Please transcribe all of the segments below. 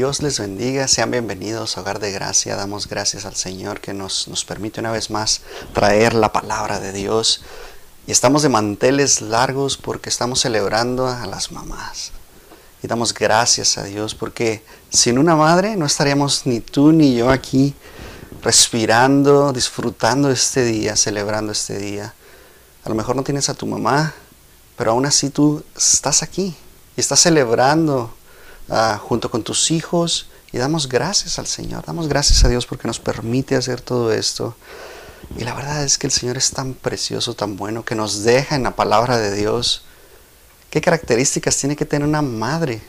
Dios les bendiga, sean bienvenidos a Hogar de Gracia. Damos gracias al Señor que nos, nos permite una vez más traer la palabra de Dios. Y estamos de manteles largos porque estamos celebrando a las mamás. Y damos gracias a Dios porque sin una madre no estaríamos ni tú ni yo aquí respirando, disfrutando este día, celebrando este día. A lo mejor no tienes a tu mamá, pero aún así tú estás aquí y estás celebrando Ah, junto con tus hijos y damos gracias al Señor, damos gracias a Dios porque nos permite hacer todo esto. Y la verdad es que el Señor es tan precioso, tan bueno, que nos deja en la palabra de Dios qué características tiene que tener una madre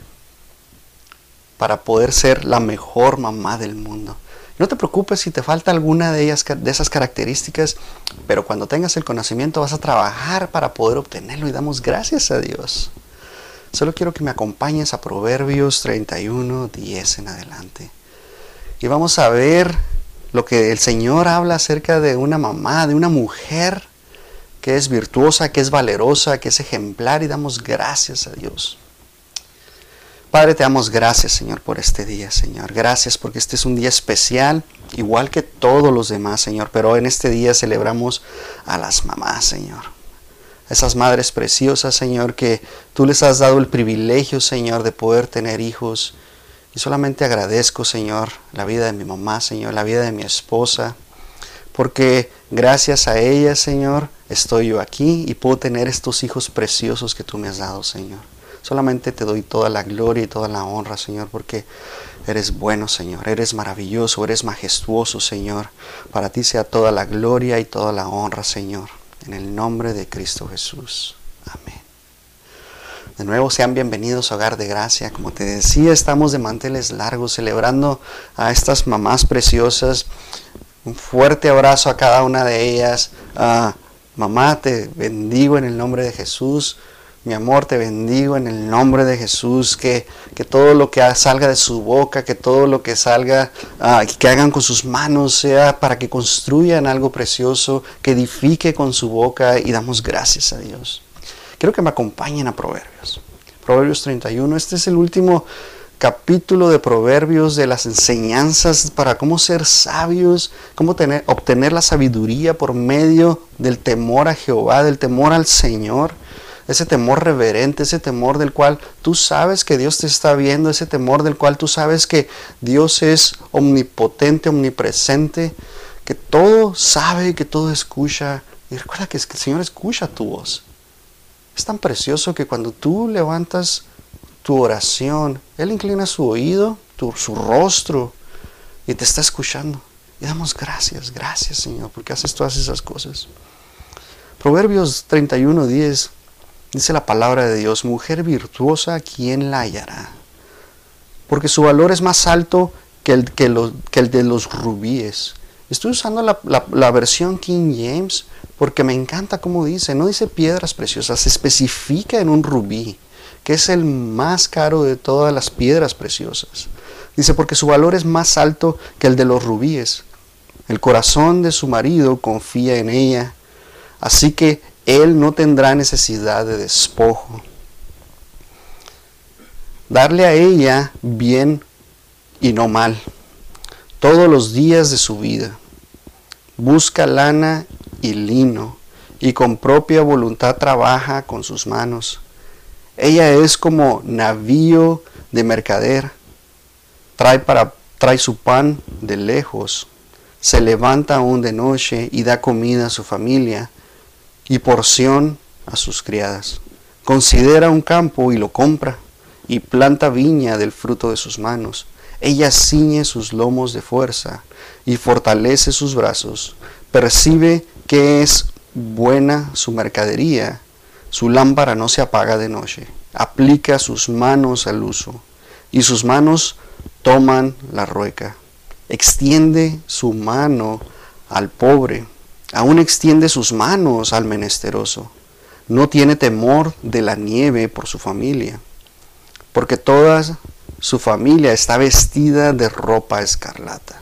para poder ser la mejor mamá del mundo. No te preocupes si te falta alguna de ellas de esas características, pero cuando tengas el conocimiento vas a trabajar para poder obtenerlo y damos gracias a Dios. Solo quiero que me acompañes a Proverbios 31, 10 en adelante. Y vamos a ver lo que el Señor habla acerca de una mamá, de una mujer que es virtuosa, que es valerosa, que es ejemplar y damos gracias a Dios. Padre, te damos gracias, Señor, por este día, Señor. Gracias porque este es un día especial, igual que todos los demás, Señor. Pero en este día celebramos a las mamás, Señor esas madres preciosas, Señor, que tú les has dado el privilegio, Señor, de poder tener hijos. Y solamente agradezco, Señor, la vida de mi mamá, Señor, la vida de mi esposa, porque gracias a ella, Señor, estoy yo aquí y puedo tener estos hijos preciosos que tú me has dado, Señor. Solamente te doy toda la gloria y toda la honra, Señor, porque eres bueno, Señor, eres maravilloso, eres majestuoso, Señor. Para ti sea toda la gloria y toda la honra, Señor. En el nombre de Cristo Jesús. Amén. De nuevo sean bienvenidos a Hogar de Gracia. Como te decía, estamos de manteles largos celebrando a estas mamás preciosas. Un fuerte abrazo a cada una de ellas. Ah, mamá, te bendigo en el nombre de Jesús. Mi amor, te bendigo en el nombre de Jesús, que, que todo lo que salga de su boca, que todo lo que salga, uh, que hagan con sus manos, sea para que construyan algo precioso, que edifique con su boca y damos gracias a Dios. Quiero que me acompañen a Proverbios. Proverbios 31, este es el último capítulo de Proverbios de las enseñanzas para cómo ser sabios, cómo tener, obtener la sabiduría por medio del temor a Jehová, del temor al Señor ese temor reverente, ese temor del cual tú sabes que Dios te está viendo, ese temor del cual tú sabes que Dios es omnipotente, omnipresente, que todo sabe, que todo escucha. Y recuerda que, el Señor escucha tu voz. Es tan precioso que cuando tú levantas tu oración, Él inclina su oído, su rostro y te está escuchando. Y damos gracias, gracias Señor, porque haces todas esas cosas. Proverbios 31, 10 Dice la palabra de Dios, mujer virtuosa, ¿quién la hallará? Porque su valor es más alto que el, que el de los rubíes. Estoy usando la, la, versión King James porque me encanta cómo dice, no dice piedras preciosas, se especifica en un rubí, que es el más caro de todas las piedras preciosas. Dice, porque su valor es más alto que el de los rubíes. El corazón de su marido confía en ella, así que él no tendrá necesidad de despojo. Darle a ella bien y no mal, todos los días de su vida. Busca lana y lino, y con propia voluntad trabaja con sus manos. Ella es como navío de mercader, trae, para, trae su pan de lejos, se levanta aún de noche y da comida a su familia y porción a sus criadas. Considera un campo y lo compra, y planta viña del fruto de sus manos. Ella ciñe sus lomos de fuerza y fortalece sus brazos. Percibe que es buena su mercadería. Su lámpara no se apaga de noche. Aplica sus manos al uso y sus manos toman la rueca. Extiende su mano al pobre Aún extiende sus manos al menesteroso. No tiene temor de la nieve por su familia, porque toda su familia está vestida de ropa escarlata.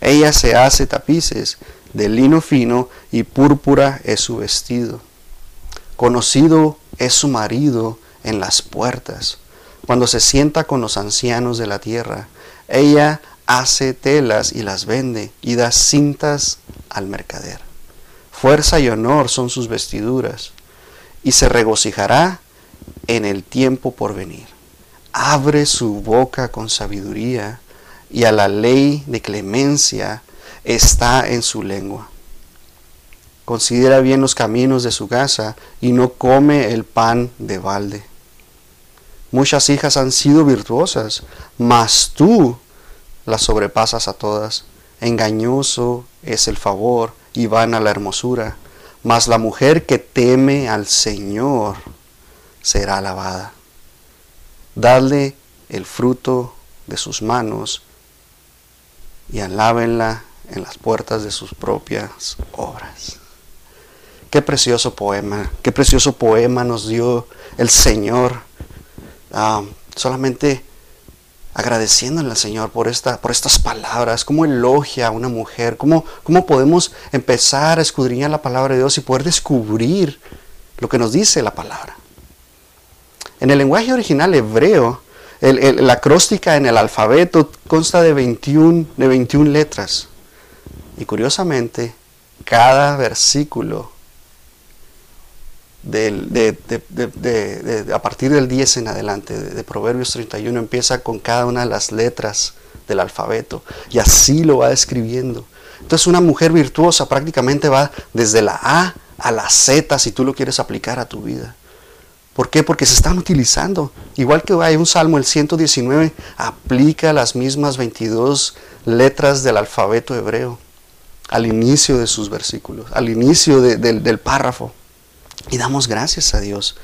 Ella se hace tapices de lino fino y púrpura es su vestido. Conocido es su marido en las puertas. cuando se sienta con los ancianos de la tierra. Ella hace telas y las vende y da cintas al mercader. Fuerza y honor son sus vestiduras y se regocijará en el tiempo por venir. Abre su boca con sabiduría y a la ley de clemencia está en su lengua. Considera bien los caminos de su casa y no come el pan de balde. Muchas hijas han sido virtuosas, mas tú las sobrepasas a todas. Engañoso es el favor y vana la hermosura, mas la mujer que teme al Señor será alabada. Dadle el fruto de sus manos y alábenla en las puertas de sus propias obras. Qué precioso poema, qué precioso poema nos dio el Señor. Ah, solamente agradeciéndole al Señor por, esta, por estas palabras, cómo elogia a una mujer, cómo, cómo podemos empezar a escudriñar la palabra de Dios y poder descubrir lo que nos dice la palabra. En el lenguaje original hebreo, la acróstica en el alfabeto consta de 21, de 21 letras. Y curiosamente, cada versículo de, a partir del 10 en adelante, de, Proverbios 31, empieza con cada una de las letras del alfabeto y así lo va describiendo. Entonces una mujer virtuosa prácticamente va desde la A a la Z si tú lo quieres aplicar a tu vida. ¿Por qué? Porque se están utilizando. Igual que hay un salmo, el 119, aplica las mismas 22 letras del alfabeto hebreo al inicio de sus versículos, al inicio del párrafo. Y damos gracias a Dios.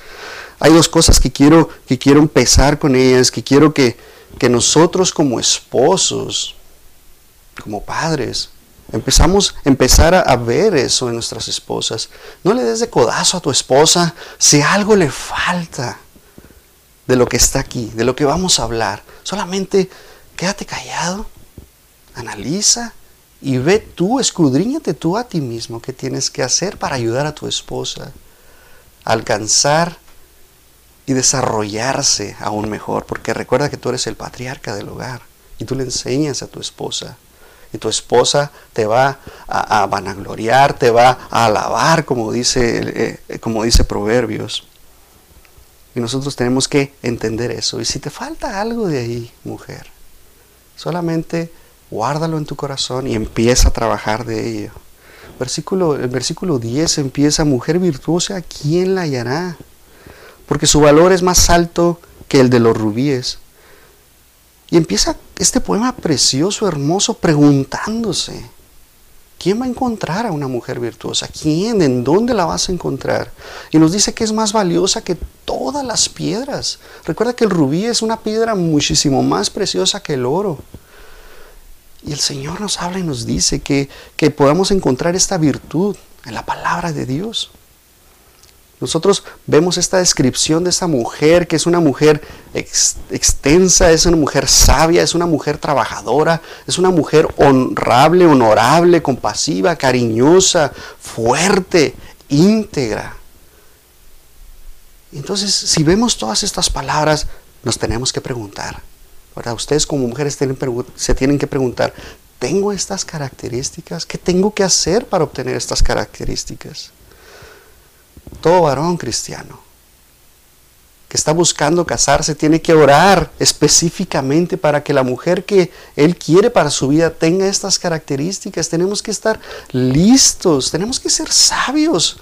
Hay dos cosas que quiero, que quiero empezar con ellas, que quiero que, que nosotros como esposos, como padres, empezamos empezar a, ver eso en nuestras esposas. No le des de codazo a tu esposa si algo le falta de lo que está aquí, de lo que vamos a hablar. Solamente quédate callado, analiza y ve tú, escudriñate tú a ti mismo qué tienes que hacer para ayudar a tu esposa alcanzar y desarrollarse aún mejor, porque recuerda que tú eres el patriarca del hogar y tú le enseñas a tu esposa. Y tu esposa te va a, vanagloriar, te va a alabar, como dice, eh, como dice Proverbios. Y nosotros tenemos que entender eso. Y si te falta algo de ahí, mujer, solamente guárdalo en tu corazón y empieza a trabajar de ello. Versículo, el versículo 10 empieza, mujer virtuosa, ¿quién la hallará? Porque su valor es más alto que el de los rubíes. Y empieza este poema precioso, hermoso, preguntándose, ¿quién va a encontrar a una mujer virtuosa? ¿Quién? ¿En dónde la vas a encontrar? Y nos dice que es más valiosa que todas las piedras. Recuerda que el rubí es una piedra muchísimo más preciosa que el oro. Y el Señor nos habla y nos dice que, podamos encontrar esta virtud en la palabra de Dios. Nosotros vemos esta descripción de esta mujer, que es una mujer extensa, es una mujer sabia, es una mujer trabajadora, es una mujer honrable, honorable, compasiva, cariñosa, fuerte, íntegra. Entonces, si vemos todas estas palabras, nos tenemos que preguntar, Ustedes como mujeres se tienen que preguntar, ¿tengo estas características? ¿Qué tengo que hacer para obtener estas características? Todo varón cristiano que está buscando casarse tiene que orar específicamente para que la mujer que él quiere para su vida tenga estas características. Tenemos que estar listos, tenemos que ser sabios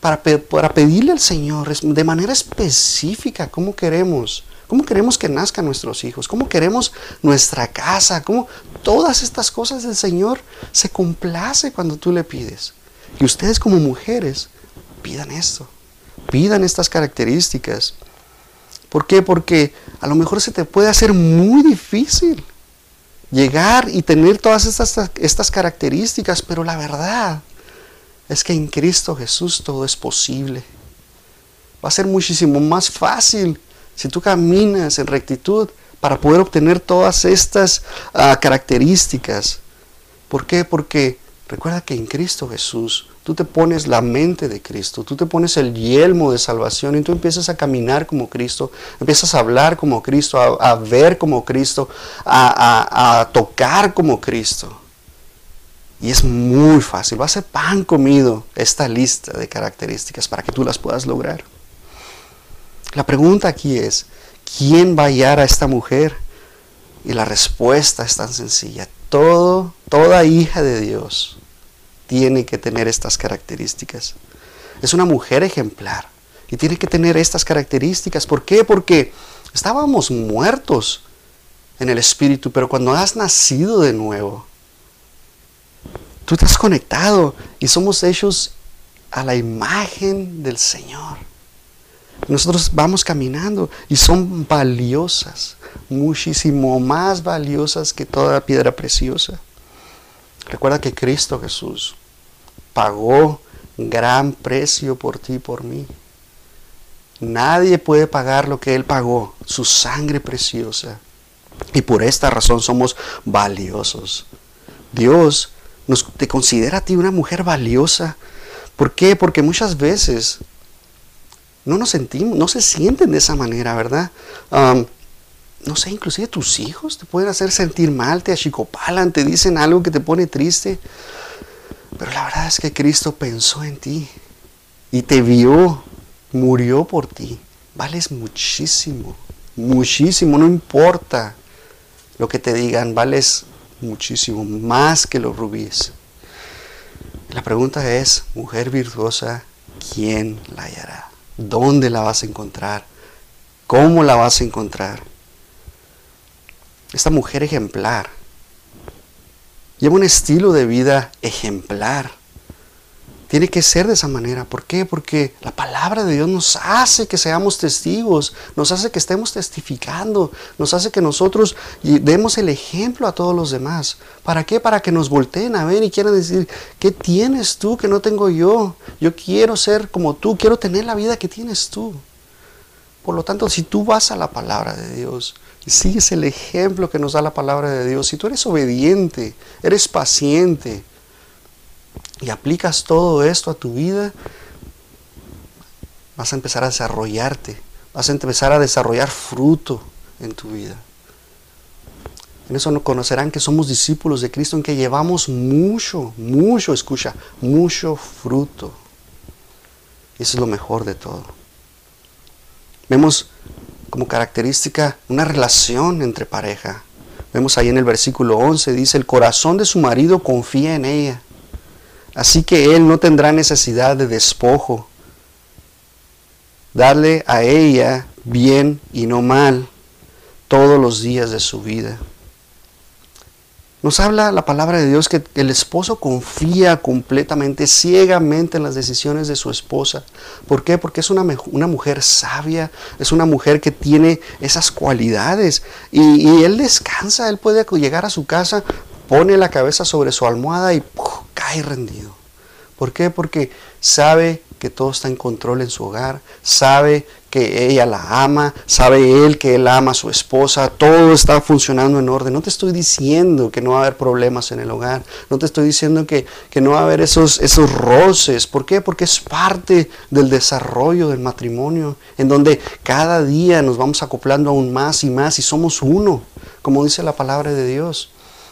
para, para pedirle al Señor de manera específica cómo queremos cómo queremos que nazcan nuestros hijos, cómo queremos nuestra casa, cómo todas estas cosas del Señor se complace cuando tú le pides. Y ustedes como mujeres pidan esto, pidan estas características. ¿Por qué? Porque a lo mejor se te puede hacer muy difícil llegar y tener todas estas, estas características, pero la verdad es que en Cristo Jesús todo es posible. Va a ser muchísimo más fácil si tú caminas en rectitud para poder obtener todas estas ah, características. ¿Por qué? Porque recuerda que en Cristo Jesús tú te pones la mente de Cristo, tú te pones el yelmo de salvación y tú empiezas a caminar como Cristo, empiezas a hablar como Cristo, a, ver como Cristo, a, a tocar como Cristo. Y es muy fácil, va a ser pan comido esta lista de características para que tú las puedas lograr. La pregunta aquí es, ¿quién va a hallar a esta mujer? Y la respuesta es tan sencilla. Todo, toda hija de Dios tiene que tener estas características. Es una mujer ejemplar y tiene que tener estas características. ¿Por qué? Porque estábamos muertos en el espíritu, pero cuando has nacido de nuevo, tú te has conectado y somos hechos a la imagen del Señor. Nosotros vamos caminando y son valiosas, muchísimo más valiosas que toda piedra preciosa. Recuerda que Cristo Jesús pagó gran precio por ti y por mí. Nadie puede pagar lo que Él pagó, su sangre preciosa. Y por esta razón somos valiosos. Dios te considera a ti una mujer valiosa. ¿Por qué? Porque muchas veces no nos sentimos, no se sienten de esa manera, ¿verdad? no sé, inclusive tus hijos te pueden hacer sentir mal, te achicopalan, te dicen algo que te pone triste. Pero la verdad es que Cristo pensó en ti y te vio, murió por ti. Vales muchísimo, muchísimo, no importa lo que te digan, vales muchísimo, más que los rubíes. La pregunta es, mujer virtuosa, ¿quién la hallará? ¿Dónde la vas a encontrar? ¿Cómo la vas a encontrar? Esta mujer ejemplar Lleva un estilo de vida ejemplar. Tiene que ser de esa manera. ¿Por qué? Porque la palabra de Dios nos hace que seamos testigos, nos hace que estemos testificando, nos hace que nosotros demos el ejemplo a todos los demás. ¿Para qué? Para que nos volteen a ver y quieran decir, ¿qué tienes tú que no tengo yo? Yo quiero ser como tú, quiero tener la vida que tienes tú. Por lo tanto, si tú vas a la palabra de Dios, y sigues el ejemplo que nos da la palabra de Dios, si tú eres obediente, eres paciente y aplicas todo esto a tu vida, vas a empezar a desarrollarte, vas a empezar a desarrollar fruto en tu vida. En eso no conocerán que somos discípulos de Cristo, en que llevamos mucho, mucho, escucha, mucho fruto. Eso es lo mejor de todo. Vemos como característica una relación entre pareja. Vemos ahí en el versículo 11, dice, el corazón de su marido confía en ella, así que él no tendrá necesidad de despojo. Darle a ella bien y no mal todos los días de su vida. Nos habla la palabra de Dios que el esposo confía completamente, ciegamente en las decisiones de su esposa. ¿Por qué? Porque es una, una mujer sabia, es una mujer que tiene esas cualidades. Y, él descansa, él puede llegar a su casa, pone la cabeza sobre su almohada y cae rendido. ¿Por qué? Porque sabe que todo está en control en su hogar, sabe que ella la ama, sabe él que él ama a su esposa, todo está funcionando en orden. No te estoy diciendo que no va a haber problemas en el hogar, no te estoy diciendo que, no va a haber esos, esos roces. ¿Por qué? Porque es parte del desarrollo del matrimonio, en donde cada día nos vamos acoplando aún más y más y somos uno, como dice la palabra de Dios.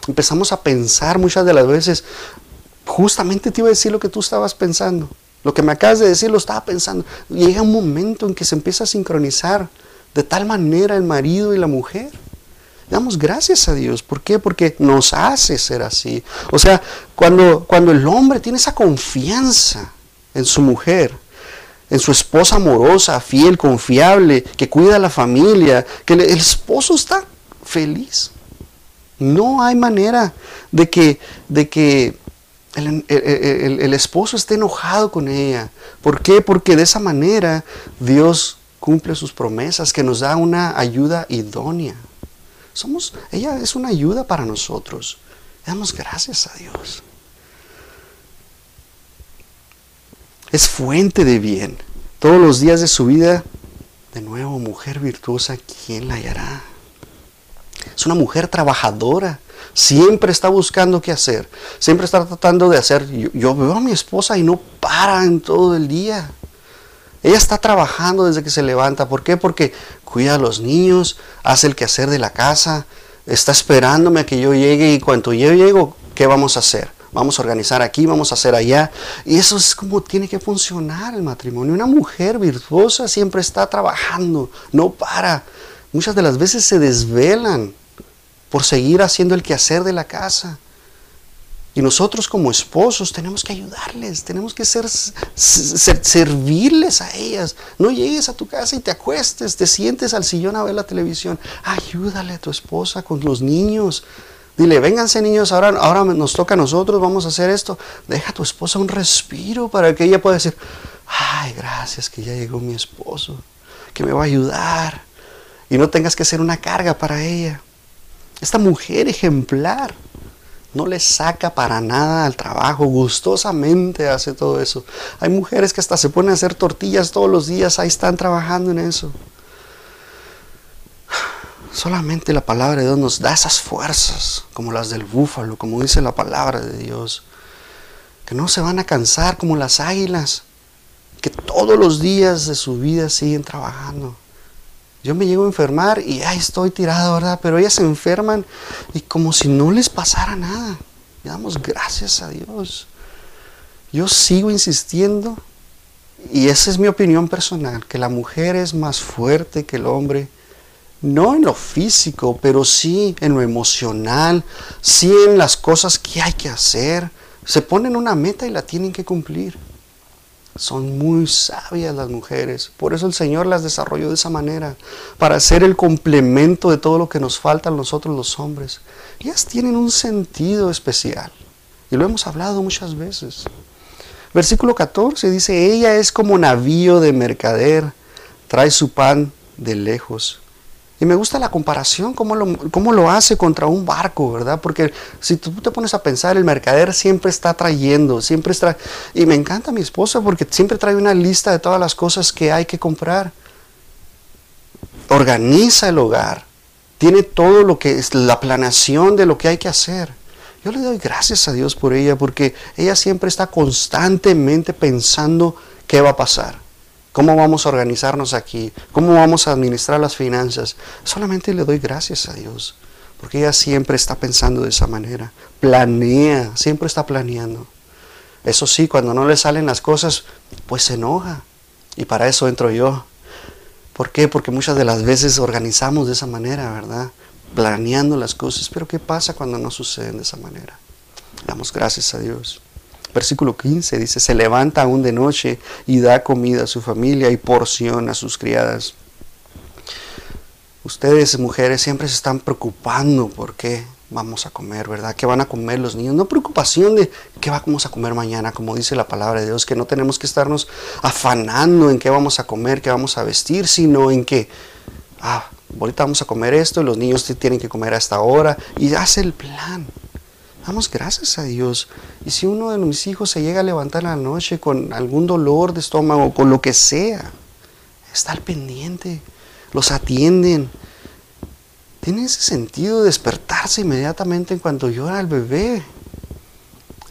Empezamos a pensar muchas de las veces, justamente te iba a decir lo que tú estabas pensando. Lo que me acabas de decir lo estaba pensando. Llega un momento en que se empieza a sincronizar de tal manera el marido y la mujer. Damos gracias a Dios. ¿Por qué? Porque nos hace ser así. O sea, cuando, cuando el hombre tiene esa confianza en su mujer, en su esposa amorosa, fiel, confiable, que cuida a la familia, que el esposo está feliz. No hay manera de que, de que el, esposo está enojado con ella. ¿Por qué? Porque de esa manera Dios cumple sus promesas, que nos da una ayuda idónea. Somos, ella es una ayuda para nosotros. Damos gracias a Dios. Es fuente de bien. Todos los días de su vida, de nuevo, mujer virtuosa, ¿quién la hallará? Es una mujer trabajadora. Siempre está buscando qué hacer. Siempre está tratando de hacer. Yo, veo a mi esposa y no para en todo el día. Ella está trabajando desde que se levanta. ¿Por qué? Porque cuida a los niños, hace el quehacer de la casa, está esperándome a que yo llegue y cuando yo llego, ¿qué vamos a hacer? Vamos a organizar aquí, vamos a hacer allá. Y eso es como tiene que funcionar el matrimonio. Una mujer virtuosa siempre está trabajando, no para. Muchas de las veces se desvelan por seguir haciendo el quehacer de la casa. Y nosotros como esposos tenemos que ayudarles, tenemos que ser, servirles a ellas. No llegues a tu casa y te acuestes, te sientes al sillón a ver la televisión. Ayúdale a tu esposa con los niños. Dile, vénganse niños, ahora, ahora nos toca a nosotros, vamos a hacer esto. Deja a tu esposa un respiro para que ella pueda decir, ay, gracias que ya llegó mi esposo, que me va a ayudar. Y no tengas que ser una carga para ella. Esta mujer ejemplar no le saca para nada al trabajo, gustosamente hace todo eso. Hay mujeres que hasta se ponen a hacer tortillas todos los días, ahí están trabajando en eso. Solamente la palabra de Dios nos da esas fuerzas, como las del búfalo, como dice la palabra de Dios, que no se van a cansar como las águilas, que todos los días de su vida siguen trabajando. Yo me llego a enfermar y ahí estoy tirado, ¿verdad? Pero ellas se enferman y como si no les pasara nada. Le damos gracias a Dios. Yo sigo insistiendo y esa es mi opinión personal, que la mujer es más fuerte que el hombre no en lo físico, pero sí en lo emocional, sí en las cosas que hay que hacer. Se ponen una meta y la tienen que cumplir. Son muy sabias las mujeres, por eso el Señor las desarrolló de esa manera, para ser el complemento de todo lo que nos falta a nosotros los hombres. Ellas tienen un sentido especial y lo hemos hablado muchas veces. Versículo 14 dice, ella es como navío de mercader, trae su pan de lejos y me gusta la comparación, cómo lo, lo hace contra un barco, ¿verdad? Porque si tú te pones a pensar, el mercader siempre está trayendo, siempre está... Y me encanta mi esposa porque siempre trae una lista de todas las cosas que hay que comprar. Organiza el hogar. Tiene todo lo que es la planeación de lo que hay que hacer. Yo le doy gracias a Dios por ella porque ella siempre está constantemente pensando qué va a pasar ¿Cómo vamos a organizarnos aquí? ¿Cómo vamos a administrar las finanzas? Solamente le doy gracias a Dios, porque ella siempre está pensando de esa manera. Planea, siempre está planeando. Eso sí, cuando no le salen las cosas, pues se enoja. Y para eso entro yo. ¿Por qué? Porque muchas de las veces organizamos de esa manera, ¿verdad? Planeando las cosas. Pero ¿qué pasa cuando no suceden de esa manera? Damos gracias a Dios. Versículo 15 dice, se levanta aún de noche y da comida a su familia y porción a sus criadas. Ustedes, mujeres, siempre se están preocupando por qué vamos a comer, ¿verdad? ¿Qué van a comer los niños? No preocupación de qué vamos a comer mañana, como dice la palabra de Dios, que no tenemos que estarnos afanando en qué vamos a comer, qué vamos a vestir, sino en que, ah, ahorita vamos a comer esto, los niños tienen que comer a esta hora, y hace el plan. Damos gracias a Dios. Y si uno de mis hijos se llega a levantar la noche con algún dolor de estómago, con lo que sea, está al pendiente, los atienden. Tiene ese sentido de despertarse inmediatamente en cuanto llora el bebé.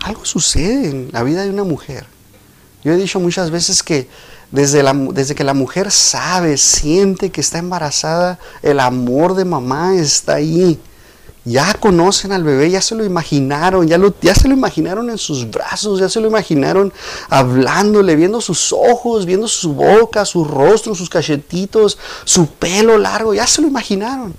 Algo sucede en la vida de una mujer. Yo he dicho muchas veces que desde, la, desde que la mujer sabe, siente que está embarazada, el amor de mamá está ahí ya conocen al bebé, ya se lo imaginaron, ya, se lo imaginaron en sus brazos, ya se lo imaginaron hablándole, viendo sus ojos, viendo su boca, su rostro, sus cachetitos, su pelo largo, ya se lo imaginaron.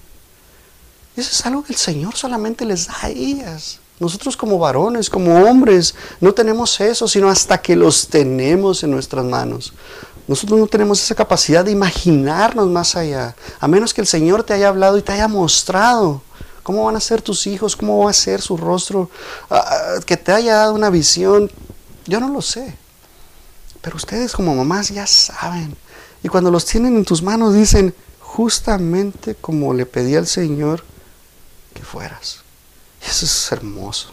Eso es algo que el Señor solamente les da a ellas. Nosotros como varones, como hombres, no tenemos eso, sino hasta que los tenemos en nuestras manos. Nosotros no tenemos esa capacidad de imaginarnos más allá, a menos que el Señor te haya hablado y te haya mostrado ¿Cómo van a ser tus hijos? ¿Cómo va a ser su rostro? Ah, ah, que te haya dado una visión. Yo no lo sé. Pero ustedes como mamás ya saben. Y cuando los tienen en tus manos dicen, justamente como le pedí al Señor que fueras. Y eso es hermoso.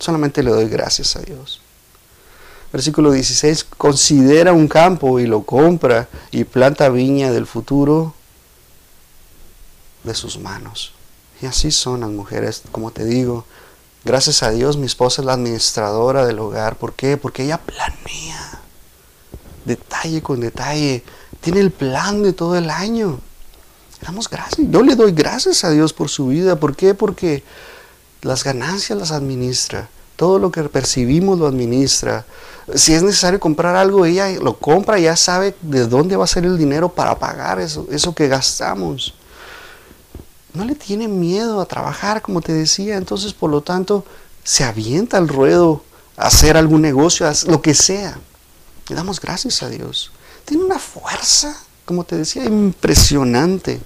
Solamente le doy gracias a Dios. Versículo 16, considera un campo y lo compra y planta viña del futuro de sus manos. Así son las mujeres, como te digo. Gracias a Dios mi esposa es la administradora del hogar. ¿Por qué? Porque ella planea. Detalle con detalle. Tiene el plan de todo el año. Damos gracias. Yo le doy gracias a Dios por su vida. ¿Por qué? Porque las ganancias las administra. Todo lo que percibimos lo administra. Si es necesario comprar algo, ella lo compra, ya sabe de dónde va a ser el dinero para pagar eso, eso que gastamos. No le tiene miedo a trabajar, como te decía. Entonces, por lo tanto, se avienta al ruedo a hacer algún negocio, lo que sea. Le damos gracias a Dios. Tiene una fuerza, como te decía, impresionante.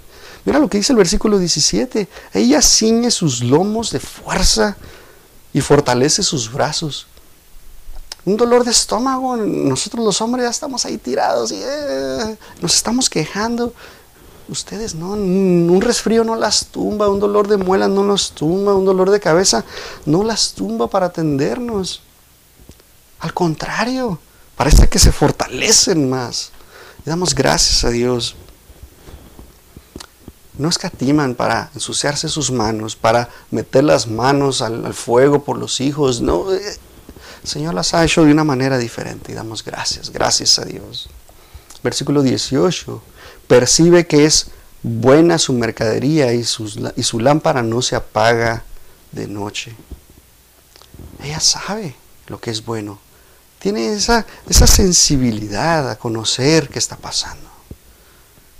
Mira lo que dice el versículo 17. Ella ciñe sus lomos de fuerza y fortalece sus brazos. Un dolor de estómago, nosotros los hombres ya estamos ahí tirados y eh, nos estamos quejando. Ustedes no, un resfrío no las tumba, un dolor de muelas no las tumba, un dolor de cabeza no las tumba para atendernos. Al contrario, parece que se fortalecen más. Damos gracias a Dios no escatiman para ensuciarse sus manos, para meter las manos al, fuego por los hijos. No, eh, el Señor las ha hecho de una manera diferente y damos gracias, gracias a Dios. Versículo 18. Percibe que es buena su mercadería y, y su lámpara no se apaga de noche. Ella sabe lo que es bueno. Tiene esa, esa sensibilidad a conocer qué está pasando.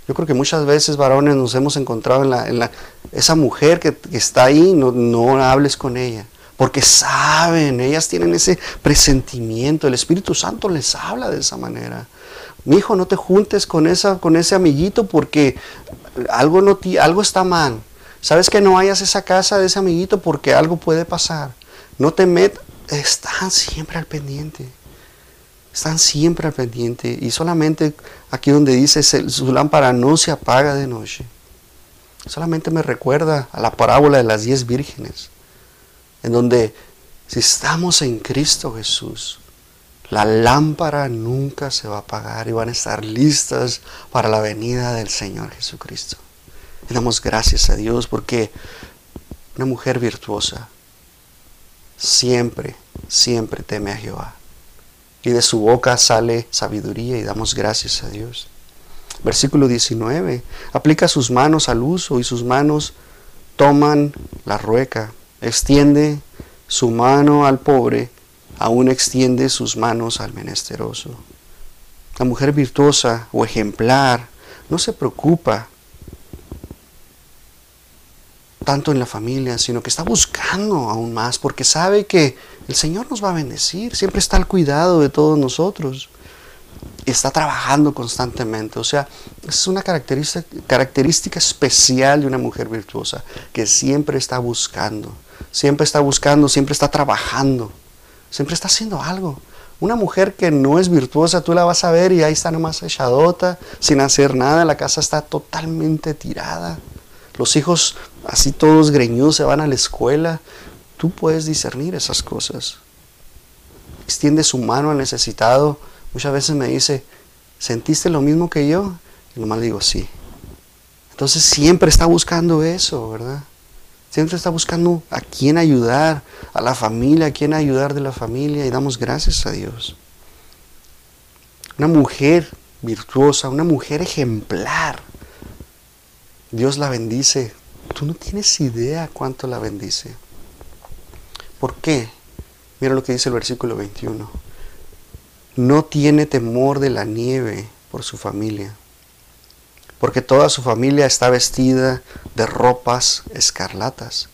Yo creo que muchas veces, varones, nos hemos encontrado en, la, en la, esa mujer que, está ahí, no, no hables con ella. Porque saben, ellas tienen ese presentimiento, el Espíritu Santo les habla de esa manera. Mi hijo, no te juntes con, esa, con ese amiguito porque algo, no, algo está mal. Sabes que no vayas a esa casa de ese amiguito porque algo puede pasar. No te metas, están siempre al pendiente. Están siempre al pendiente y solamente aquí donde dice su lámpara no se apaga de noche. Solamente me recuerda a la parábola de las diez vírgenes, en donde si estamos en Cristo Jesús, la lámpara nunca se va a apagar y van a estar listas para la venida del Señor Jesucristo. Damos gracias a Dios porque una mujer virtuosa siempre, siempre teme a Jehová y de su boca sale sabiduría y damos gracias a Dios. Versículo 19. Aplica sus manos al uso y sus manos toman la rueca. Extiende su mano al pobre, aún extiende sus manos al menesteroso. La mujer virtuosa o ejemplar no se preocupa tanto en la familia, sino que está buscando aún más, porque sabe que el Señor nos va a bendecir, siempre está al cuidado de todos nosotros. Está trabajando constantemente. O sea, es una característica, característica especial de una mujer virtuosa, que siempre está buscando, siempre está buscando, siempre está trabajando, siempre está haciendo algo. Una mujer que no es virtuosa, tú la vas a ver y ahí está nomás echadota, sin hacer nada, la casa está totalmente tirada. Los hijos así todos greñudos se van a la escuela. Tú puedes discernir esas cosas. Extiende su mano al necesitado. Muchas veces me dice, ¿sentiste lo mismo que yo? Y nomás digo, sí. Entonces siempre está buscando eso, ¿verdad? Siempre está buscando a quién ayudar, a la familia, a quién ayudar de la familia y damos gracias a Dios. Una mujer virtuosa, una mujer ejemplar. Dios la bendice. Tú no tienes idea cuánto la bendice. ¿Por qué? Mira lo que dice el versículo 21. No tiene temor de la nieve por su familia, porque toda su familia está vestida de ropas escarlatas.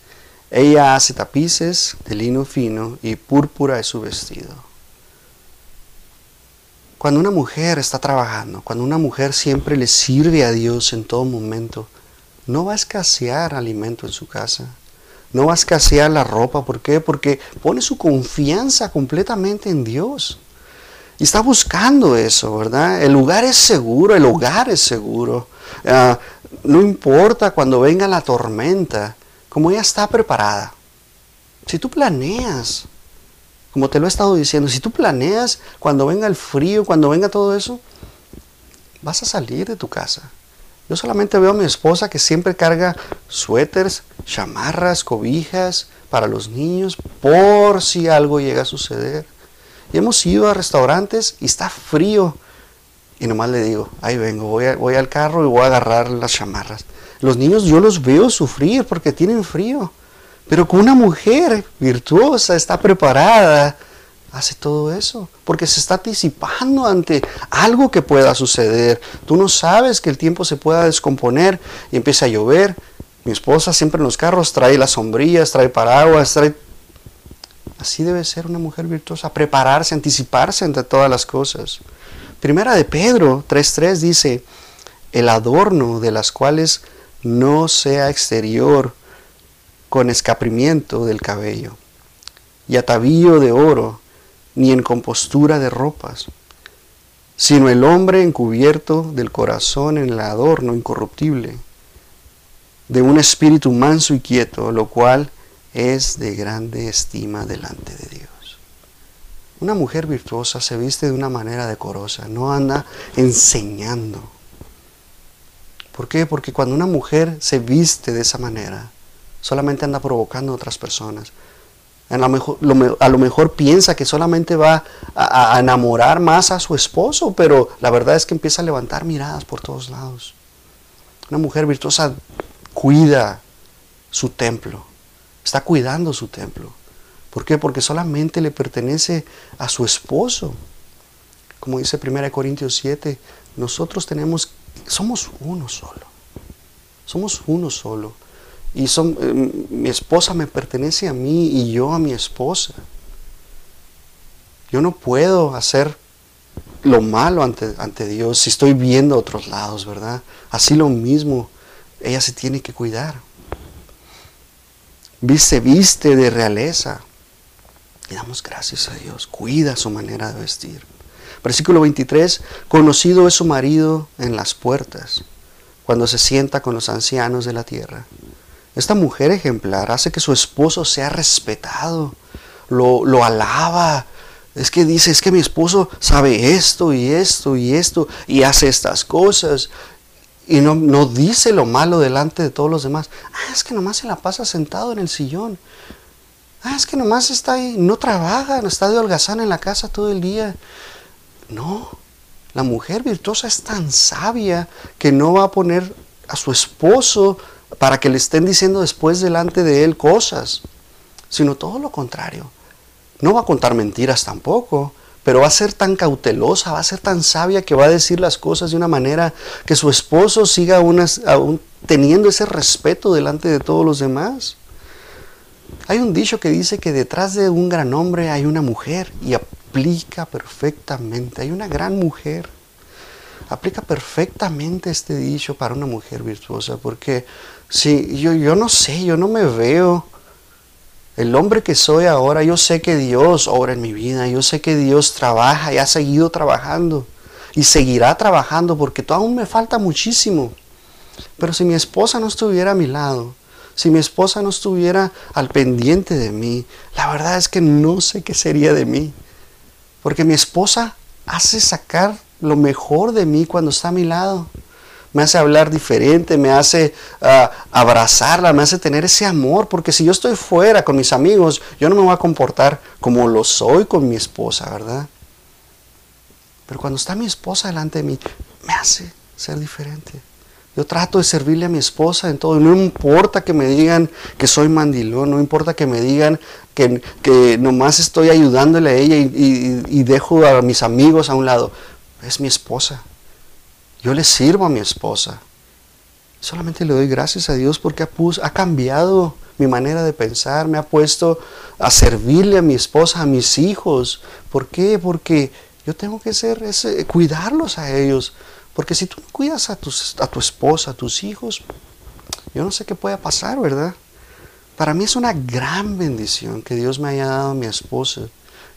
Ella hace tapices de lino fino y púrpura es su vestido. Cuando una mujer está trabajando, cuando una mujer siempre le sirve a Dios en todo momento, no va a escasear alimento en su casa. No va a escasear la ropa. ¿Por qué? Porque pone su confianza completamente en Dios. Y está buscando eso, ¿verdad? El lugar es seguro, el hogar es seguro. Ah, no importa cuando venga la tormenta, como ella está preparada. Si tú planeas, como te lo he estado diciendo, si tú planeas cuando venga el frío, cuando venga todo eso, vas a salir de tu casa. Yo solamente veo a mi esposa que siempre carga suéteres chamarras, cobijas para los niños por si algo llega a suceder. Y hemos ido a restaurantes y está frío. Y nomás le digo, ahí vengo, voy, voy al carro y voy a agarrar las chamarras. Los niños yo los veo sufrir porque tienen frío. Pero con una mujer virtuosa, está preparada, hace todo eso, porque se está anticipando ante algo que pueda suceder. Tú no sabes que el tiempo se pueda descomponer y empieza a llover. Mi esposa siempre en los carros trae las sombrillas, trae paraguas, trae... Así debe ser una mujer virtuosa, prepararse, anticiparse ante todas las cosas. Primera de Pedro 3.3 dice, el adorno de las cuales no sea exterior con escaprimiento del cabello y atavío de oro ni en compostura de ropas, sino el hombre encubierto del corazón en el adorno incorruptible, de un espíritu manso y quieto, lo cual es de grande estima delante de Dios. Una mujer virtuosa se viste de una manera decorosa, no anda enseñando. ¿Por qué? Porque cuando una mujer se viste de esa manera, solamente anda provocando a otras personas. A lo, mejor, a piensa que solamente va a, enamorar más a su esposo, pero la verdad es que empieza a levantar miradas por todos lados. Una mujer virtuosa cuida su templo, está cuidando su templo. ¿Por qué? Porque solamente le pertenece a su esposo. Como dice 1 Corintios 7, nosotros tenemos, somos uno solo. Somos uno solo y eh, mi esposa me pertenece a mí y yo a mi esposa. Yo no puedo hacer lo malo ante, ante Dios si estoy viendo a otros lados, ¿verdad? Así lo mismo, ella se tiene que cuidar. Viste, viste de realeza. Y damos gracias a Dios. Cuida su manera de vestir. Versículo 23. Conocido es su marido en las puertas, cuando se sienta con los ancianos de la tierra. Esta mujer ejemplar hace que su esposo sea respetado, lo, alaba. Es que dice, es que mi esposo sabe esto y esto y esto y hace estas cosas. Y no, no dice lo malo delante de todos los demás. Ah, es que nomás se la pasa sentado en el sillón. Ah, es que nomás está ahí, no trabaja, está de holgazán en la casa todo el día. No, la mujer virtuosa es tan sabia que no va a poner a su esposo para que le estén diciendo después delante de él cosas, sino todo lo contrario. No va a contar mentiras tampoco, pero va a ser tan cautelosa, va a ser tan sabia que va a decir las cosas de una manera que su esposo siga aún teniendo ese respeto delante de todos los demás. Hay un dicho que dice que detrás de un gran hombre hay una mujer y aplica perfectamente. Hay una gran mujer aplica perfectamente este dicho para una mujer virtuosa, porque si yo, yo no sé, yo no me veo. El hombre que soy ahora, yo sé que Dios obra en mi vida, yo sé que Dios trabaja y ha seguido trabajando y seguirá trabajando porque aún me falta muchísimo. Pero si mi esposa no estuviera a mi lado, si mi esposa no estuviera al pendiente de mí, la verdad es que no sé qué sería de mí. Porque mi esposa hace sacar lo mejor de mí cuando está a mi lado. Me hace hablar diferente, me hace ah, abrazarla, me hace tener ese amor, porque si yo estoy fuera con mis amigos, yo no me voy a comportar como lo soy con mi esposa, ¿verdad? Pero cuando está mi esposa delante de mí, me hace ser diferente. Yo trato de servirle a mi esposa en todo. No importa que me digan que soy mandilón, no importa que me digan que, que nomás estoy ayudándole a ella y dejo a mis amigos a un lado es mi esposa. Yo le sirvo a mi esposa. Solamente le doy gracias a Dios porque ha, cambiado mi manera de pensar, me ha puesto a servirle a mi esposa, a mis hijos. ¿Por qué? Porque yo tengo que ser cuidarlos a ellos. Porque si tú no cuidas a, tus, a tu esposa, a tus hijos, yo no sé qué pueda pasar, ¿verdad? Para mí es una gran bendición que Dios me haya dado a mi esposa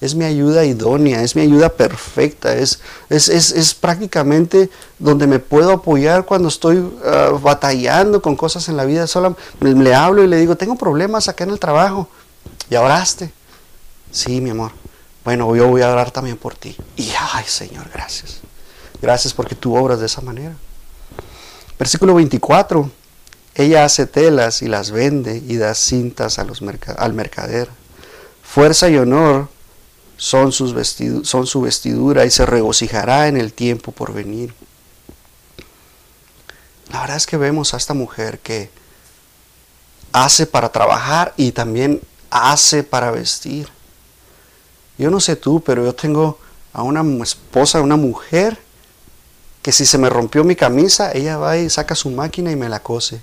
es mi ayuda idónea, es mi ayuda perfecta, es, es, prácticamente donde me puedo apoyar cuando estoy ah, batallando con cosas en la vida. Solo le hablo y le digo, tengo problemas acá en el trabajo. ¿Ya oraste? Sí, mi amor. Bueno, yo voy a orar también por ti. Y ay, Señor, gracias. Gracias porque tú obras de esa manera. Versículo 24. Ella hace telas y las vende y da cintas a los al mercader. Fuerza y honor son, sus son su vestidura y se regocijará en el tiempo por venir. La verdad es que vemos a esta mujer que hace para trabajar y también hace para vestir. Yo no sé tú, pero yo tengo a una esposa, una mujer, que si se me rompió mi camisa, ella va y saca su máquina y me la cose.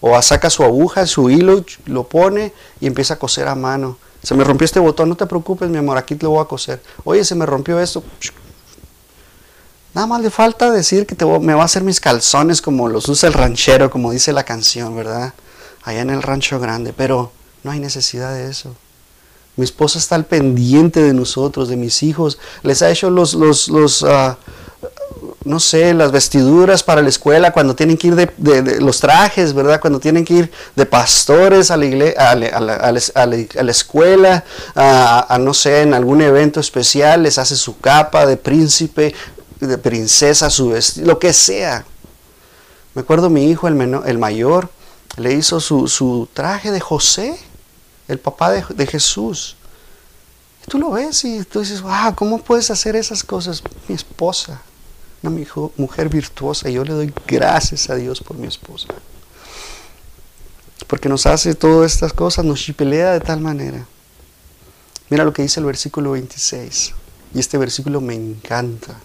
O saca su aguja, su hilo, lo pone y empieza a coser a mano. Se me rompió este botón, no te preocupes, mi amor, aquí te lo voy a coser. Oye, se me rompió esto. Nada más le falta decir que te me va a hacer mis calzones como los usa el ranchero, como dice la canción, ¿verdad? Allá en el rancho grande. Pero no hay necesidad de eso. Mi esposa está al pendiente de nosotros, de mis hijos. Les ha hecho los, los, los ah, no sé, las vestiduras para la escuela, cuando tienen que ir de, los trajes, ¿verdad? Cuando tienen que ir de pastores a la, iglesia, a, la, escuela, a, no sé, en algún evento especial, les hace su capa de príncipe, de princesa, su vestido, lo que sea. Me acuerdo mi hijo, el, el mayor, le hizo su, su, traje de José, el papá de, de Jesús. Tú lo ves y tú dices, wow, ¿cómo puedes hacer esas cosas? Mi esposa una mujer virtuosa y yo le doy gracias a Dios por mi esposa. Porque nos hace todas estas cosas, nos chipelea de tal manera. Mira lo que dice el versículo 26. Y este versículo me encanta.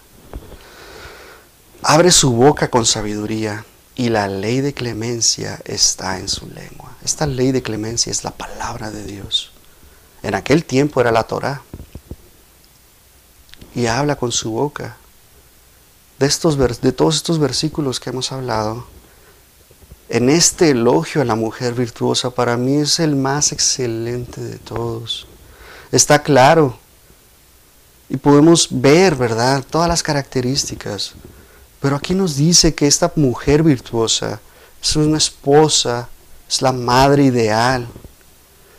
Abre su boca con sabiduría y la ley de clemencia está en su lengua. Esta ley de clemencia es la palabra de Dios. En aquel tiempo era la Torah. Y habla con su boca de, estos, de todos estos versículos que hemos hablado, en este elogio a la mujer virtuosa, para mí es el más excelente de todos. Está claro y podemos ver, ¿verdad?, todas las características. Pero aquí nos dice que esta mujer virtuosa es una esposa, es la madre ideal,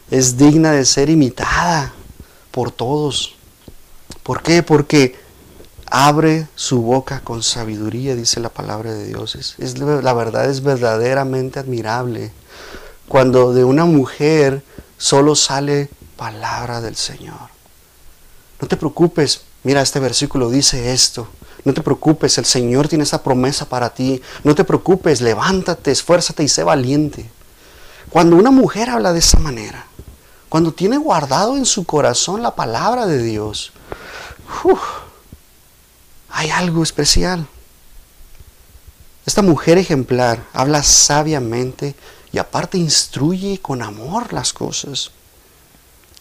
es digna de ser imitada por todos. ¿Por qué? Porque abre su boca con sabiduría, dice la palabra de Dios. Es, la verdad es verdaderamente admirable cuando de una mujer solo sale palabra del Señor. No te preocupes, mira, este versículo dice esto. No te preocupes, el Señor tiene esa promesa para ti. No te preocupes, levántate, esfuérzate y sé valiente. Cuando una mujer habla de esa manera, cuando tiene guardado en su corazón la palabra de Dios, hay algo especial. Esta mujer ejemplar habla sabiamente y aparte instruye con amor las cosas.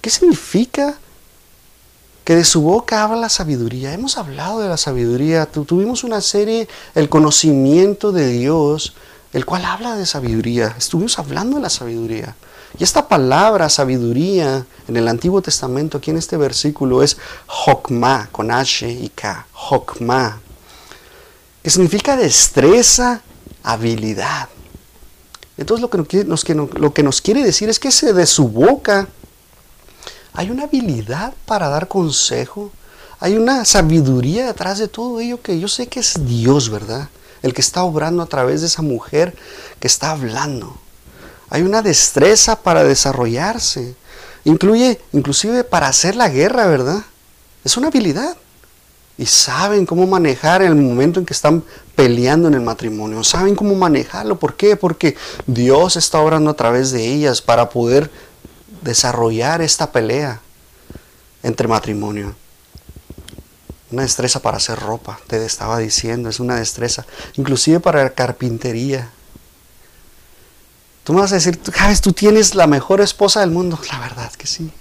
¿Qué significa que de su boca habla la sabiduría? Hemos hablado de la sabiduría, tuvimos una serie, el conocimiento de Dios, el cual habla de sabiduría. Estuvimos hablando de la sabiduría. Y esta palabra sabiduría en el Antiguo Testamento, aquí en este versículo, es Hokmah, con H y K, Hokmah, que significa destreza, habilidad. Entonces lo que, nos, lo que nos quiere decir es que de su boca hay una habilidad para dar consejo, hay una sabiduría detrás de todo ello que yo sé que es Dios, ¿verdad? El que está obrando a través de esa mujer que está hablando. Hay una destreza para desarrollarse. Incluye, inclusive para hacer la guerra, ¿verdad? Es una habilidad. Y saben cómo manejar el momento en que están peleando en el matrimonio. Saben cómo manejarlo. ¿Por qué? Porque Dios está obrando a través de ellas para poder desarrollar esta pelea entre matrimonio. Una destreza para hacer ropa, te estaba diciendo, es una destreza. Inclusive para carpintería. Tú me vas a decir, Javes, tú tienes la mejor esposa del mundo. La verdad que sí.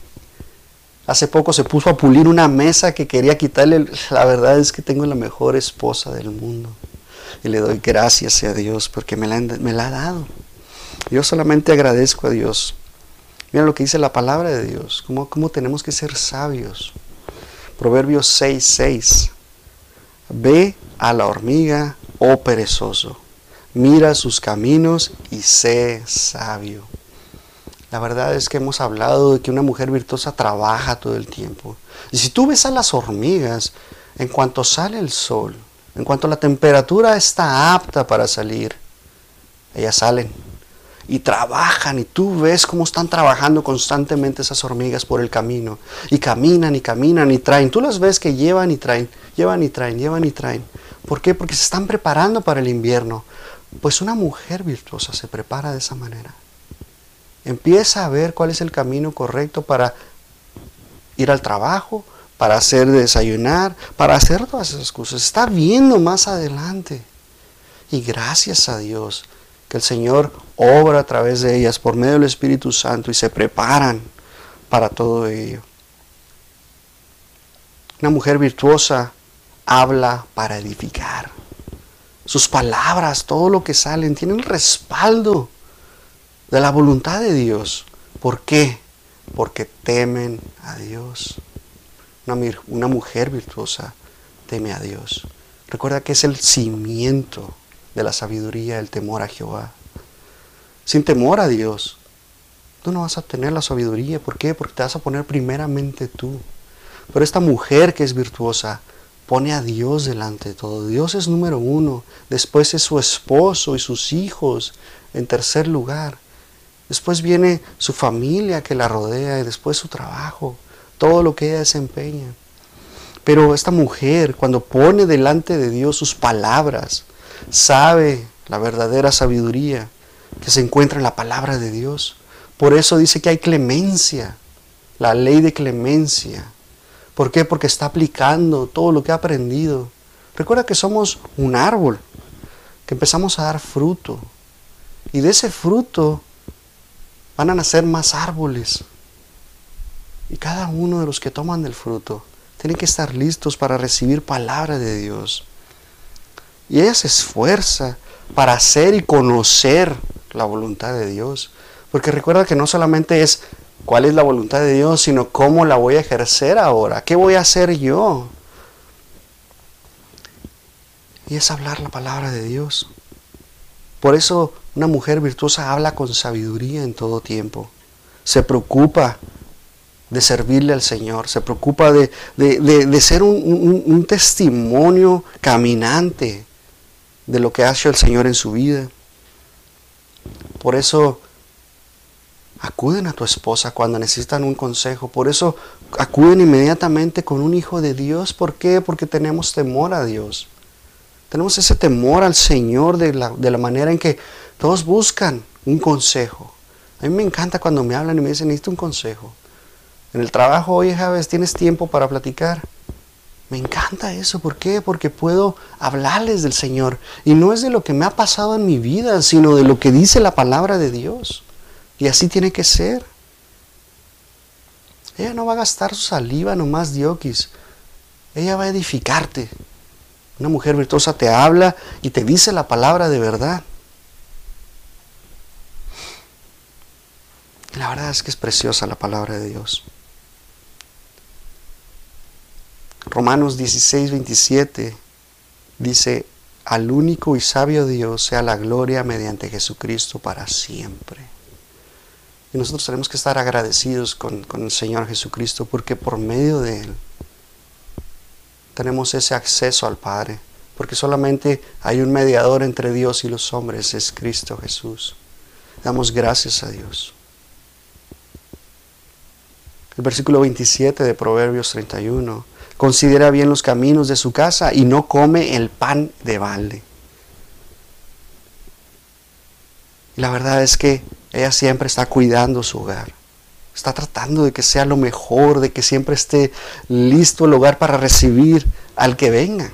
Hace poco se puso a pulir una mesa que quería quitarle. La verdad es que tengo la mejor esposa del mundo. Y le doy gracias a Dios porque me la, me la ha dado. Yo solamente agradezco a Dios. Mira lo que dice la palabra de Dios. Cómo, cómo tenemos que ser sabios. Proverbios 6, 6. Ve a la hormiga, oh perezoso mira sus caminos y sé sabio. La verdad es que hemos hablado de que una mujer virtuosa trabaja todo el tiempo. Y si tú ves a las hormigas, en cuanto sale el sol, en cuanto la temperatura está apta para salir, ellas salen. y trabajan y tú ves cómo están trabajando constantemente esas hormigas por el camino y caminan y caminan y traen. Tú las ves que llevan y traen, llevan y traen, llevan y traen. ¿Por qué? Porque se están preparando para el invierno. Pues una mujer virtuosa se prepara de esa manera. Empieza a ver cuál es el camino correcto para ir al trabajo, para hacer desayunar, para hacer todas esas cosas. Está viendo más adelante. Y gracias a Dios que el Señor obra a través de ellas por medio del Espíritu Santo y se preparan para todo ello. Una mujer virtuosa habla para edificar. Sus palabras, todo lo que salen, tienen respaldo de la voluntad de Dios. ¿Por qué? Porque temen a Dios. Una, una mujer virtuosa teme a Dios. Recuerda que es el cimiento de la sabiduría, el temor a Jehová. Sin temor a Dios, tú no vas a tener la sabiduría. ¿Por qué? Porque te vas a poner primeramente tú. Pero esta mujer que es virtuosa pone a Dios delante de todo. Dios es número uno. Después es su esposo y sus hijos en tercer lugar. Después viene su familia que la rodea y después su trabajo, todo lo que ella desempeña. Pero esta mujer, cuando pone delante de Dios sus palabras, sabe la verdadera sabiduría que se encuentra en la palabra de Dios. Por eso dice que hay clemencia, la ley de clemencia. ¿Por qué? Porque está aplicando todo lo que ha aprendido. Recuerda que somos un árbol, que empezamos a dar fruto. Y de ese fruto van a nacer más árboles. Y cada uno de los que toman del fruto tiene que estar listos para recibir palabra de Dios. Y ella se esfuerza para hacer y conocer la voluntad de Dios. Porque recuerda que no solamente es cuál es la voluntad de Dios, sino cómo la voy a ejercer ahora. ¿Qué voy a hacer yo? Y es hablar la palabra de Dios. Por eso una mujer virtuosa habla con sabiduría en todo tiempo. Se preocupa de servirle al Señor, se preocupa de, ser un testimonio caminante de lo que ha hecho el Señor en su vida. Por eso acuden a tu esposa cuando necesitan un consejo. Por eso acuden inmediatamente con un hijo de Dios. ¿Por qué? Porque tenemos temor a Dios. Tenemos ese temor al Señor de la, de la manera en que todos buscan un consejo. A mí me encanta cuando me hablan y me dicen, necesito un consejo. En el trabajo, oye, Javes, ¿tienes tiempo para platicar? Me encanta eso. ¿Por qué? Porque puedo hablarles del Señor. Y no es de lo que me ha pasado en mi vida, sino de lo que dice la palabra de Dios. Y así tiene que ser. Ella no va a gastar su saliva nomás diokis. Ella va a edificarte. Una mujer virtuosa te habla y te dice la palabra de verdad. La verdad es que es preciosa la palabra de Dios. Romanos 16, 27 dice, al único y sabio Dios sea la gloria mediante Jesucristo para siempre. Y nosotros tenemos que estar agradecidos con, el Señor Jesucristo porque por medio de Él tenemos ese acceso al Padre. Porque solamente hay un mediador entre Dios y los hombres, es Cristo Jesús. Damos gracias a Dios. El versículo 27 de Proverbios 31 considera bien los caminos de su casa y no come el pan de balde. Y la verdad es que ella siempre está cuidando su hogar. Está tratando de que sea lo mejor, de que siempre esté listo el hogar para recibir al que venga.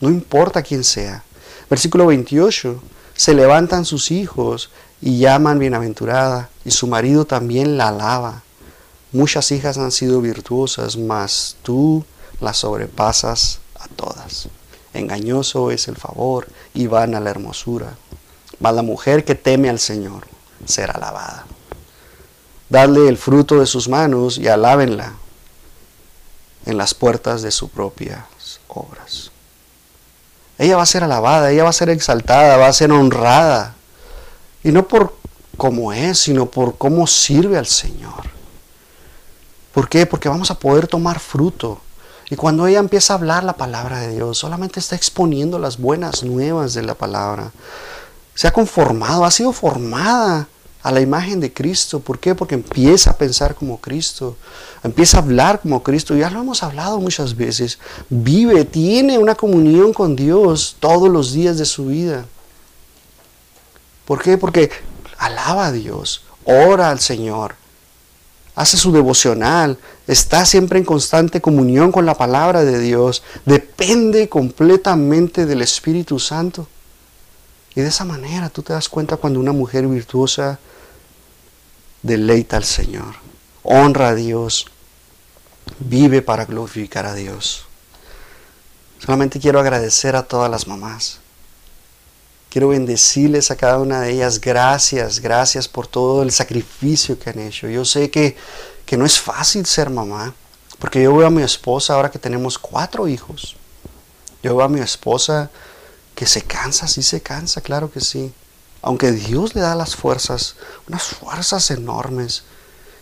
No importa quién sea. Versículo 28. Se levantan sus hijos y llaman bienaventurada, y su marido también la alaba. Muchas hijas han sido virtuosas, mas tú las sobrepasas a todas. Engañoso es el favor y vana la hermosura. Mas la mujer que teme al Señor será alabada. Dadle el fruto de sus manos y alábenla en las puertas de sus propias obras. Ella va a ser alabada, ella va a ser exaltada, va a ser honrada. Y no por cómo es, sino por cómo sirve al Señor. ¿Por qué? Porque vamos a poder tomar fruto y cuando ella empieza a hablar la palabra de Dios, solamente está exponiendo las buenas nuevas de la palabra. Se ha conformado, ha sido formada a la imagen de Cristo. ¿Por qué? Porque empieza a pensar como Cristo, empieza a hablar como Cristo. Ya lo hemos hablado muchas veces. Vive, tiene una comunión con Dios todos los días de su vida. ¿Por qué? Porque alaba a Dios, ora al Señor, hace su devocional, está siempre en constante comunión con la palabra de Dios, depende completamente del Espíritu Santo. Y de esa manera tú te das cuenta cuando una mujer virtuosa deleita al Señor, honra a Dios, vive para glorificar a Dios. Solamente quiero agradecer a todas las mamás. Quiero bendecirles a cada una de ellas. Gracias, gracias por todo el sacrificio que han hecho. Yo sé que, que no es fácil ser mamá, porque yo veo a mi esposa ahora que tenemos cuatro hijos. Yo veo a mi esposa que se cansa, sí se cansa, claro que sí. Aunque Dios le da las fuerzas, unas fuerzas enormes.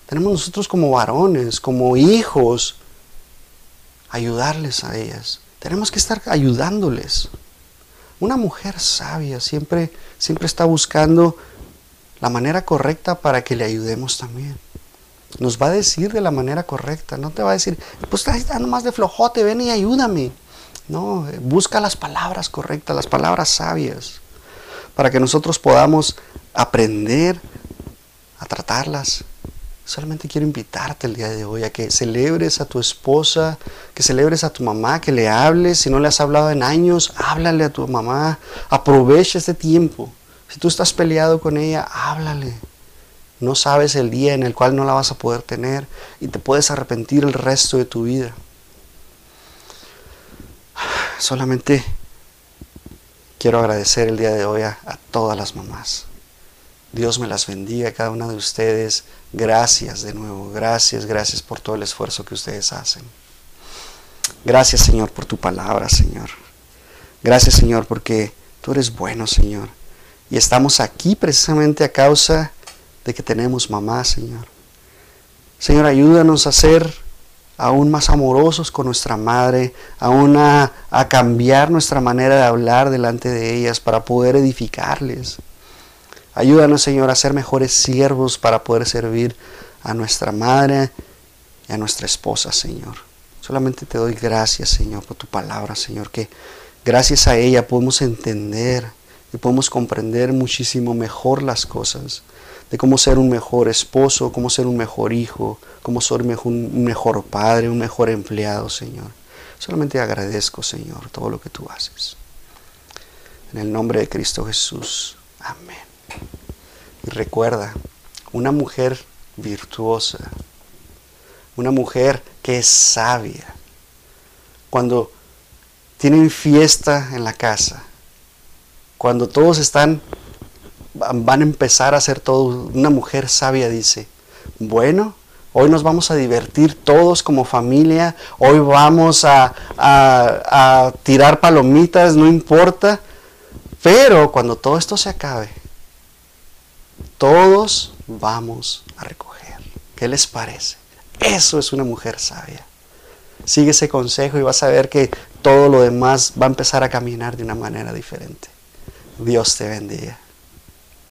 Tenemos nosotros como varones, como hijos, ayudarles a ellas. Tenemos que estar ayudándoles. Una mujer sabia siempre, siempre está buscando la manera correcta para que le ayudemos también. Nos va a decir de la manera correcta, no te va a decir, pues estás más de flojote, ven y ayúdame. No, busca las palabras correctas, las palabras sabias, para que nosotros podamos aprender a tratarlas. Solamente quiero invitarte el día de hoy a que celebres a tu esposa, que celebres a tu mamá, que le hables. Si no le has hablado en años, háblale a tu mamá. Aprovecha este tiempo. Si tú estás peleado con ella, háblale. No sabes el día en el cual no la vas a poder tener y te puedes arrepentir el resto de tu vida solamente quiero agradecer el día de hoy a, todas las mamás. Dios me las bendiga a cada una de ustedes. Gracias de nuevo, gracias, gracias por todo el esfuerzo que ustedes hacen. Gracias Señor por tu palabra, Señor. Gracias Señor porque tú eres bueno, Señor. Y estamos aquí precisamente a causa de que tenemos mamá, Señor. Señor, ayúdanos a ser aún más amorosos con nuestra madre, aún a, a, cambiar nuestra manera de hablar delante de ellas para poder edificarles. Ayúdanos, Señor, a ser mejores siervos para poder servir a nuestra madre y a nuestra esposa, Señor. Solamente te doy gracias, Señor, por tu palabra, Señor, que gracias a ella podemos entender y podemos comprender muchísimo mejor las cosas de cómo ser un mejor esposo, cómo ser un mejor hijo, cómo ser un mejor padre, un mejor empleado, Señor. Solamente agradezco, Señor, todo lo que tú haces. En el nombre de Cristo Jesús. Amén. Y recuerda, una mujer virtuosa, una mujer que es sabia, cuando tienen fiesta en la casa, cuando todos están van a empezar a ser todo. Una mujer sabia dice, bueno, hoy nos vamos a divertir todos como familia, hoy vamos a, a, tirar palomitas, no importa, pero cuando todo esto se acabe, todos vamos a recoger. ¿Qué les parece? Eso es una mujer sabia. Sigue ese consejo y vas a ver que todo lo demás va a empezar a caminar de una manera diferente. Dios te bendiga.